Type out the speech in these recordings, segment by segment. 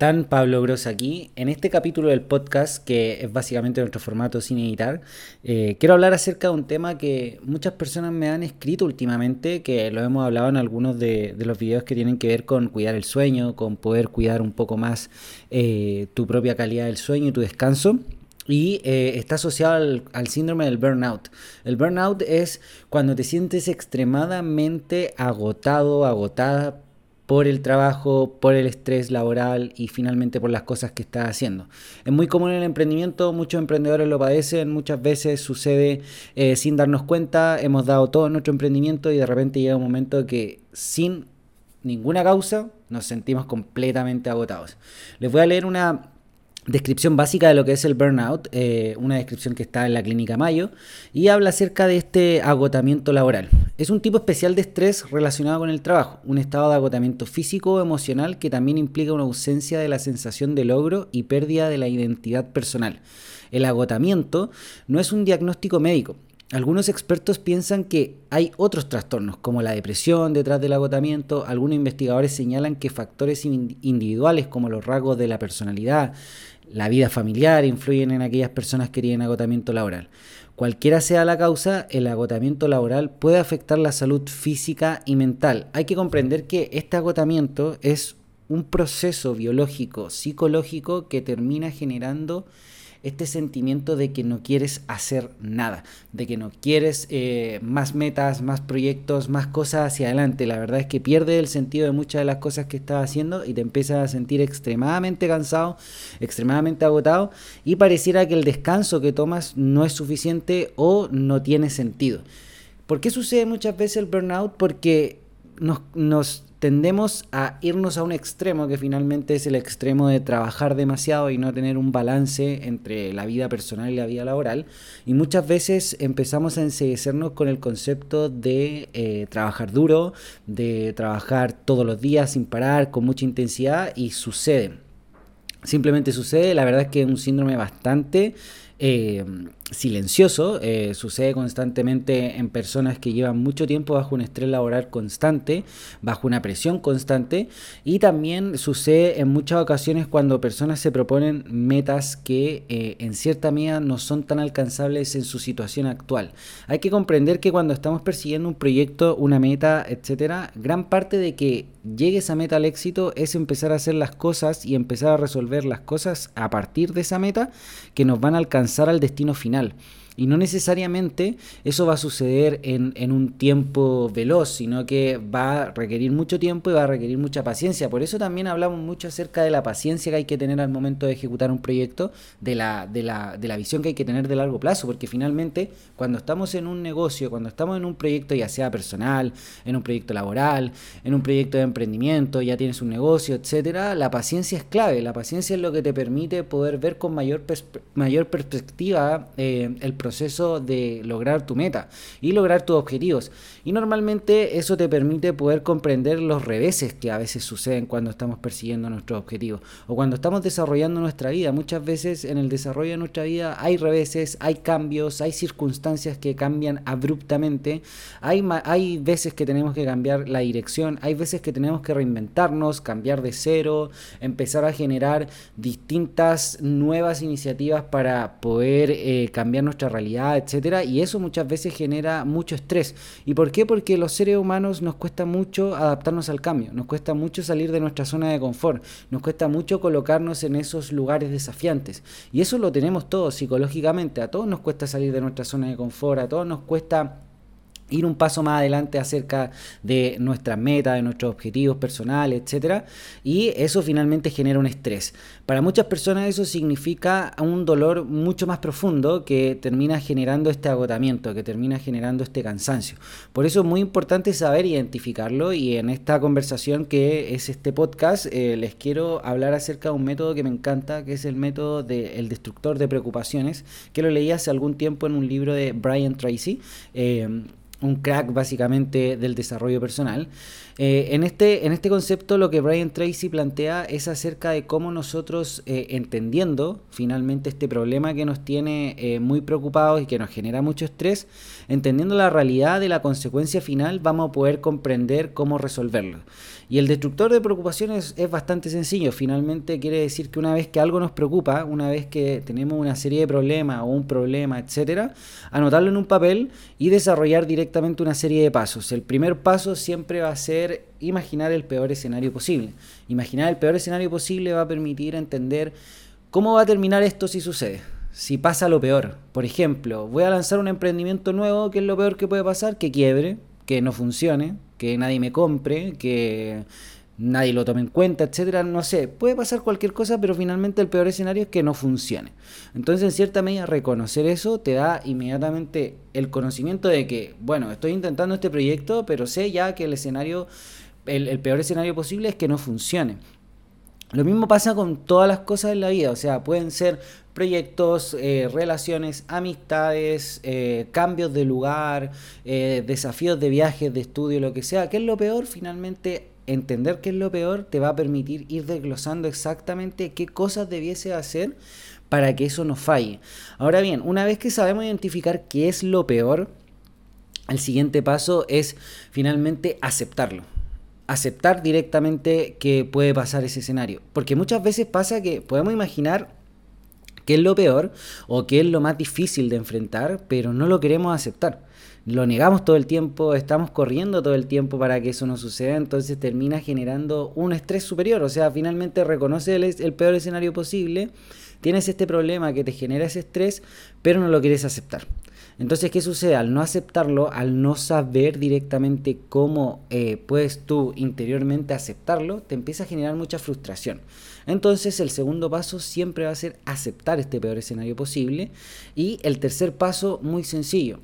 están? Pablo Gross aquí. En este capítulo del podcast, que es básicamente nuestro formato sin editar, eh, quiero hablar acerca de un tema que muchas personas me han escrito últimamente, que lo hemos hablado en algunos de, los videos que tienen que ver con cuidar el sueño, con poder cuidar un poco más eh, tu propia calidad del sueño y tu descanso y eh, está asociado al, al, síndrome del burnout. El burnout es cuando te sientes extremadamente agotado, agotada por el trabajo, por el estrés laboral y finalmente por las cosas que estás haciendo. Es muy común en el emprendimiento, muchos emprendedores lo padecen, muchas veces sucede eh, sin darnos cuenta, hemos dado todo nuestro emprendimiento y de repente llega un momento que sin ninguna causa nos sentimos completamente agotados. Les voy a leer una descripción básica de lo que es el burnout, eh, una descripción que está en la clínica Mayo, y habla acerca de este agotamiento laboral. Es un tipo especial de estrés relacionado con el trabajo, un estado de agotamiento físico o emocional que también implica una ausencia de la sensación de logro y pérdida de la identidad personal. El agotamiento no es un diagnóstico médico, algunos expertos piensan que hay otros trastornos, como la depresión detrás del agotamiento. Algunos investigadores señalan que factores individuales, como los rasgos de la personalidad, la vida familiar, influyen en aquellas personas que tienen agotamiento laboral. Cualquiera sea la causa, el agotamiento laboral puede afectar la salud física y mental. Hay que comprender que este agotamiento es un proceso biológico, psicológico, que termina generando este sentimiento de que no quieres hacer nada, de que no quieres eh, más metas, más proyectos, más cosas hacia adelante. La verdad es que pierde el sentido de muchas de las cosas que estás haciendo y te empiezas a sentir extremadamente cansado, extremadamente agotado y pareciera que el descanso que tomas no es suficiente o no tiene sentido. ¿Por qué sucede muchas veces el burnout? Porque nos, nos tendemos a irnos a un extremo que finalmente es el extremo de trabajar demasiado y no tener un balance entre la vida personal y la vida laboral. Y muchas veces empezamos a enseguecernos con el concepto de eh, trabajar duro, de trabajar todos los días sin parar, con mucha intensidad y sucede. Simplemente sucede, la verdad es que es un síndrome bastante eh, silencioso, eh, sucede constantemente en personas que llevan mucho tiempo bajo un estrés laboral constante, bajo una presión constante y también sucede en muchas ocasiones cuando personas se proponen metas que eh, en cierta medida no son tan alcanzables en su situación actual. Hay que comprender que cuando estamos persiguiendo un proyecto, una meta, etcétera, gran parte de que llegue esa meta al éxito es empezar a hacer las cosas y empezar a resolver las cosas a partir de esa meta que nos van a alcanzar al destino final. Y no necesariamente eso va a suceder en, un tiempo veloz, sino que va a requerir mucho tiempo y va a requerir mucha paciencia. Por eso también hablamos mucho acerca de la paciencia que hay que tener al momento de ejecutar un proyecto, de la, de la, de la visión que hay que tener de largo plazo, porque finalmente cuando estamos en un negocio, cuando estamos en un proyecto ya sea personal, en un proyecto laboral, en un proyecto de emprendimiento, ya tienes un negocio, etcétera, la paciencia es clave. La paciencia es lo que te permite poder ver con mayor, mayor perspectiva eh, el proceso de lograr tu meta y lograr tus objetivos. Y normalmente eso te permite poder comprender los reveses que a veces suceden cuando estamos persiguiendo nuestros objetivos o cuando estamos desarrollando nuestra vida. Muchas veces en el desarrollo de nuestra vida hay reveses, hay cambios, hay circunstancias que cambian abruptamente, hay, hay veces que tenemos que cambiar la dirección, hay veces que tenemos que reinventarnos, cambiar de cero, empezar a generar distintas nuevas iniciativas para poder eh, cambiar nuestra realidad etcétera, y eso muchas veces genera mucho estrés. ¿Y por qué? Porque los seres humanos nos cuesta mucho adaptarnos al cambio, nos cuesta mucho salir de nuestra zona de confort, nos cuesta mucho colocarnos en esos lugares desafiantes. Y eso lo tenemos todos psicológicamente, a todos nos cuesta salir de nuestra zona de confort, a todos nos cuesta ir un paso más adelante acerca de nuestras metas, de nuestros objetivos personales, etcétera, y eso finalmente genera un estrés. Para muchas personas eso significa un dolor mucho más profundo que termina generando este agotamiento, que termina generando este cansancio. Por eso es muy importante saber identificarlo y en esta conversación que es este podcast eh, les quiero hablar acerca de un método que me encanta, que es el método del destructor de preocupaciones, que lo leí hace algún tiempo en un libro de Brian Tracy. Eh, un crack básicamente del desarrollo personal. Eh, en, este, en este concepto lo que Brian Tracy plantea es acerca de cómo nosotros, eh, entendiendo finalmente este problema que nos tiene eh, muy preocupados y que nos genera mucho estrés, entendiendo la realidad de la consecuencia final, vamos a poder comprender cómo resolverlo. Y el destructor de preocupaciones es bastante sencillo. Finalmente quiere decir que una vez que algo nos preocupa, una vez que tenemos una serie de problemas o un problema, etcétera, anotarlo en un papel y desarrollar directamente una serie de pasos. El primer paso siempre va a ser imaginar el peor escenario posible. Imaginar el peor escenario posible va a permitir entender cómo va a terminar esto si sucede si pasa lo peor. Por ejemplo, voy a lanzar un emprendimiento nuevo, ¿qué es lo peor que puede pasar? Que quiebre, que no funcione, que nadie me compre, que nadie lo tome en cuenta, etcétera, no sé, puede pasar cualquier cosa, pero finalmente el peor escenario es que no funcione. Entonces, en cierta medida, reconocer eso te da inmediatamente el conocimiento de que, bueno, estoy intentando este proyecto, pero sé ya que el escenario, el, el peor escenario posible es que no funcione. Lo mismo pasa con todas las cosas en la vida, o sea, pueden ser proyectos, eh, relaciones, amistades, eh, cambios de lugar, eh, desafíos de viajes, de estudio, lo que sea. ¿Qué es lo peor? Finalmente, entender qué es lo peor te va a permitir ir desglosando exactamente qué cosas debiese hacer para que eso no falle. Ahora bien, una vez que sabemos identificar qué es lo peor, el siguiente paso es finalmente aceptarlo aceptar directamente que puede pasar ese escenario. Porque muchas veces pasa que podemos imaginar qué es lo peor o qué es lo más difícil de enfrentar, pero no lo queremos aceptar. Lo negamos todo el tiempo, estamos corriendo todo el tiempo para que eso no suceda, entonces termina generando un estrés superior, o sea, finalmente reconoce el, peor escenario posible, tienes este problema que te genera ese estrés, pero no lo quieres aceptar. Entonces, ¿qué sucede? Al no aceptarlo, al no saber directamente cómo eh, puedes tú interiormente aceptarlo, te empieza a generar mucha frustración. Entonces, el segundo paso siempre va a ser aceptar este peor escenario posible. Y el tercer paso, muy sencillo,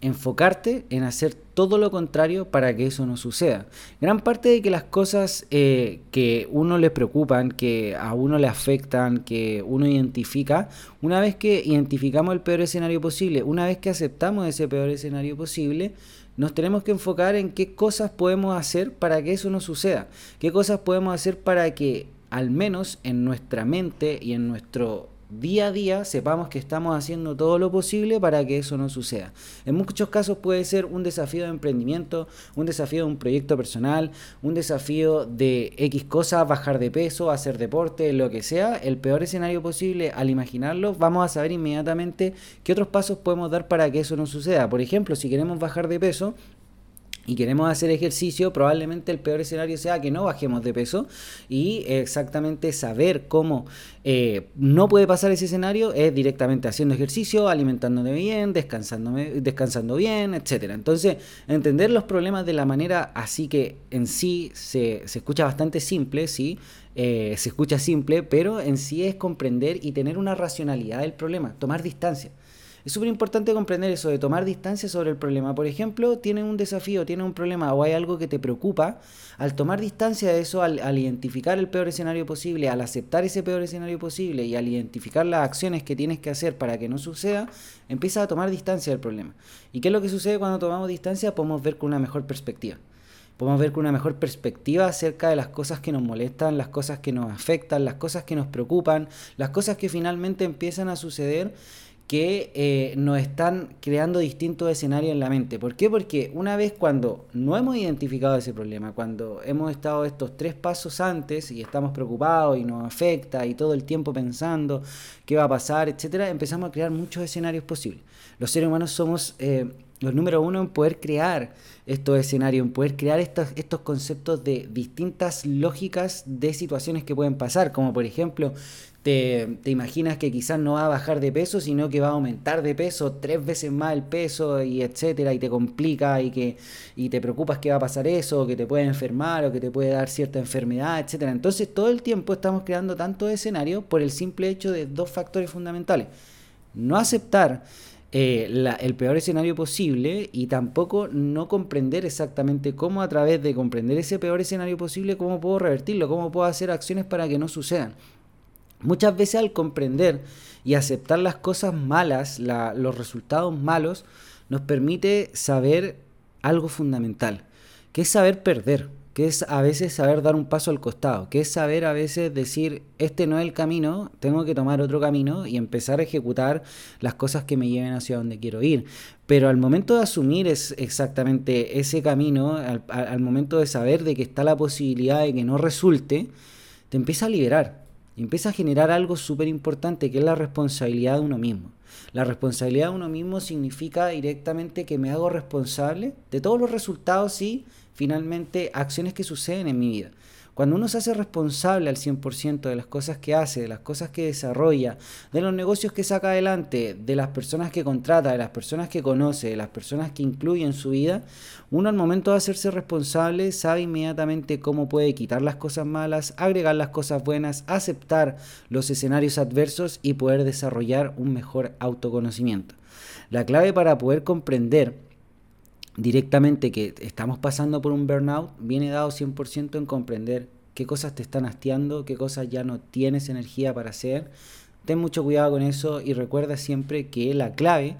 enfocarte en hacer todo lo contrario para que eso no suceda. Gran parte de que las cosas eh, que uno le preocupan, que a uno le afectan, que uno identifica, una vez que identificamos el peor escenario posible, una vez que aceptamos ese peor escenario posible, nos tenemos que enfocar en qué cosas podemos hacer para que eso no suceda, qué cosas podemos hacer para que al menos en nuestra mente y en nuestro día a día sepamos que estamos haciendo todo lo posible para que eso no suceda. En muchos casos puede ser un desafío de emprendimiento, un desafío de un proyecto personal, un desafío de X cosas, bajar de peso, hacer deporte, lo que sea. El peor escenario posible, al imaginarlo, vamos a saber inmediatamente qué otros pasos podemos dar para que eso no suceda. Por ejemplo, si queremos bajar de peso, y queremos hacer ejercicio, probablemente el peor escenario sea que no bajemos de peso y exactamente saber cómo eh, no puede pasar ese escenario es directamente haciendo ejercicio, alimentándome bien, descansándome, descansando bien, etc. Entonces, entender los problemas de la manera así que en sí se, escucha bastante simple, ¿sí? Eh, se escucha simple, pero en sí es comprender y tener una racionalidad del problema, tomar distancia. Es súper importante comprender eso, de tomar distancia sobre el problema. Por ejemplo, tiene un desafío, tiene un problema o hay algo que te preocupa. Al tomar distancia de eso, al, identificar el peor escenario posible, al aceptar ese peor escenario posible y al identificar las acciones que tienes que hacer para que no suceda, empiezas a tomar distancia del problema. ¿Y qué es lo que sucede cuando tomamos distancia? Podemos ver con una mejor perspectiva podemos ver con una mejor perspectiva acerca de las cosas que nos molestan, las cosas que nos afectan, las cosas que nos preocupan, las cosas que finalmente empiezan a suceder que eh, nos están creando distintos escenarios en la mente. ¿Por qué? Porque una vez cuando no hemos identificado ese problema, cuando hemos estado estos tres pasos antes y estamos preocupados y nos afecta y todo el tiempo pensando qué va a pasar, etcétera, empezamos a crear muchos escenarios posibles. Los seres humanos somos eh, los número uno en poder crear estos escenarios, en poder crear estos, estos conceptos de distintas lógicas de situaciones que pueden pasar, como por ejemplo, te, imaginas que quizás no va a bajar de peso, sino que va a aumentar de peso tres veces más el peso y etcétera, y te complica y que y te preocupas que va a pasar eso, o que te puede enfermar o que te puede dar cierta enfermedad, etcétera. Entonces todo el tiempo estamos creando tantos escenarios por el simple hecho de dos factores fundamentales. No aceptar eh, el peor escenario posible y tampoco no comprender exactamente cómo a través de comprender ese peor escenario posible, cómo puedo revertirlo, cómo puedo hacer acciones para que no sucedan. Muchas veces al comprender y aceptar las cosas malas, los resultados malos, nos permite saber algo fundamental, que es saber perder, que es a veces saber dar un paso al costado, que es saber a veces decir, este no es el camino, tengo que tomar otro camino y empezar a ejecutar las cosas que me lleven hacia donde quiero ir. Pero al momento de asumir es exactamente ese camino, al, al momento de saber de que está la posibilidad de que no resulte, te empieza a liberar, empieza a generar algo súper importante que es la responsabilidad de uno mismo. La responsabilidad de uno mismo significa directamente que me hago responsable de todos los resultados y finalmente acciones que suceden en mi vida. Cuando uno se hace responsable al 100% de las cosas que hace, de las cosas que desarrolla, de los negocios que saca adelante, de las personas que contrata, de las personas que conoce, de las personas que incluye en su vida, uno al momento de hacerse responsable sabe inmediatamente cómo puede quitar las cosas malas, agregar las cosas buenas, aceptar los escenarios adversos y poder desarrollar un mejor autoconocimiento. La clave para poder comprender directamente que estamos pasando por un burnout viene dado 100% en comprender qué cosas te están hastiando, qué cosas ya no tienes energía para hacer. Ten mucho cuidado con eso y recuerda siempre que la clave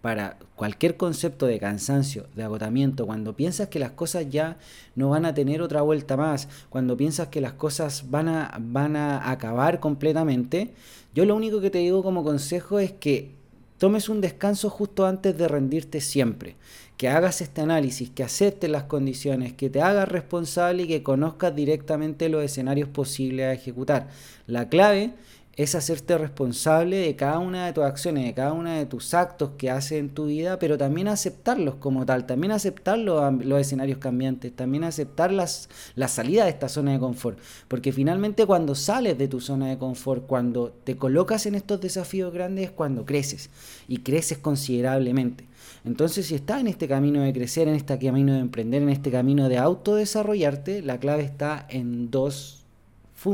para cualquier concepto de cansancio, de agotamiento, cuando piensas que las cosas ya no van a tener otra vuelta más, cuando piensas que las cosas van a, van a acabar completamente, yo lo único que te digo como consejo es que tomes un descanso justo antes de rendirte siempre que hagas este análisis, que aceptes las condiciones, que te hagas responsable y que conozcas directamente los escenarios posibles a ejecutar. La clave es hacerte responsable de cada una de tus acciones, de cada uno de tus actos que haces en tu vida, pero también aceptarlos como tal, también aceptar los, escenarios cambiantes, también aceptar las, la salida de esta zona de confort. Porque finalmente cuando sales de tu zona de confort, cuando te colocas en estos desafíos grandes, es cuando creces y creces considerablemente. Entonces, si estás en este camino de crecer, en este camino de emprender, en este camino de autodesarrollarte, la clave está en dos,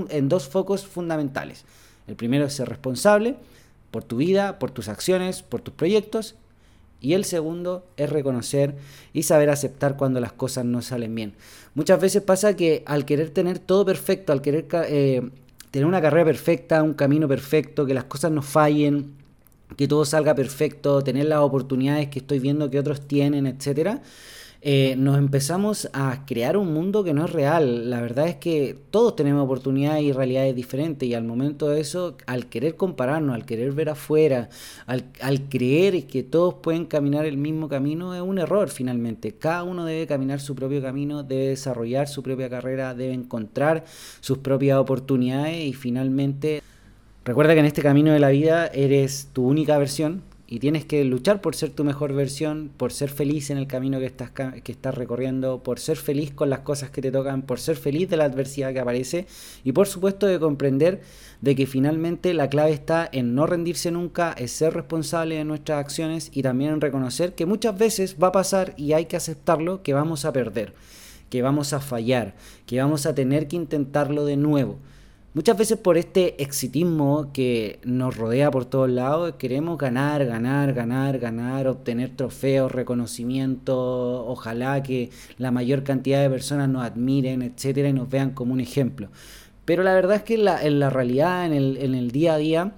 en dos focos fundamentales. El primero es ser responsable por tu vida, por tus acciones, por tus proyectos. Y el segundo es reconocer y saber aceptar cuando las cosas no salen bien. Muchas veces pasa que al querer tener todo perfecto, al querer eh, tener una carrera perfecta, un camino perfecto, que las cosas no fallen, que todo salga perfecto, tener las oportunidades que estoy viendo que otros tienen, etcétera, eh, nos empezamos a crear un mundo que no es real. La verdad es que todos tenemos oportunidades y realidades diferentes y al momento de eso, al querer compararnos, al querer ver afuera, al, al creer que todos pueden caminar el mismo camino, es un error finalmente. Cada uno debe caminar su propio camino, debe desarrollar su propia carrera, debe encontrar sus propias oportunidades y finalmente Recuerda que en este camino de la vida eres tu única versión y tienes que luchar por ser tu mejor versión, por ser feliz en el camino que estás, que estás recorriendo, por ser feliz con las cosas que te tocan, por ser feliz de la adversidad que aparece y por supuesto de comprender de que finalmente la clave está en no rendirse nunca, es ser responsable de nuestras acciones y también en reconocer que muchas veces va a pasar y hay que aceptarlo que vamos a perder, que vamos a fallar, que vamos a tener que intentarlo de nuevo. Muchas veces por este exitismo que nos rodea por todos lados, queremos ganar, ganar, ganar, ganar, obtener trofeos, reconocimiento, ojalá que la mayor cantidad de personas nos admiren, etcétera, y nos vean como un ejemplo. Pero la verdad es que en la, en la realidad, en el, en el día a día,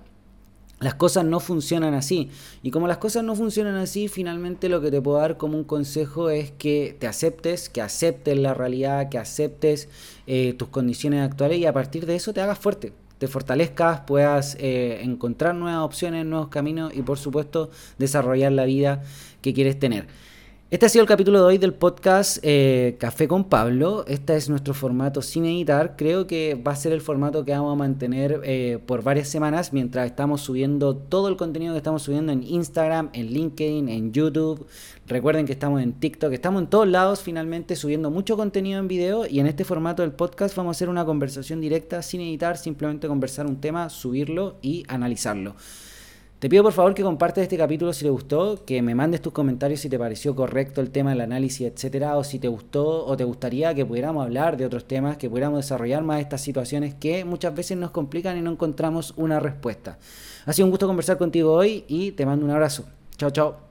las cosas no funcionan así. Y como las cosas no funcionan así, finalmente lo que te puedo dar como un consejo es que te aceptes, que aceptes la realidad, que aceptes eh, tus condiciones actuales y a partir de eso te hagas fuerte, te fortalezcas, puedas eh, encontrar nuevas opciones, nuevos caminos y por supuesto desarrollar la vida que quieres tener. Este ha sido el capítulo de hoy del podcast eh, Café con Pablo. Este es nuestro formato sin editar. Creo que va a ser el formato que vamos a mantener eh, por varias semanas mientras estamos subiendo todo el contenido que estamos subiendo en Instagram, en LinkedIn, en YouTube. Recuerden que estamos en TikTok, estamos en todos lados finalmente subiendo mucho contenido en video y en este formato del podcast vamos a hacer una conversación directa sin editar, simplemente conversar un tema, subirlo y analizarlo. Te pido por favor que compartas este capítulo si te gustó, que me mandes tus comentarios si te pareció correcto el tema del análisis, etcétera, o si te gustó o te gustaría que pudiéramos hablar de otros temas, que pudiéramos desarrollar más estas situaciones que muchas veces nos complican y no encontramos una respuesta. Ha sido un gusto conversar contigo hoy y te mando un abrazo. Chao, chao.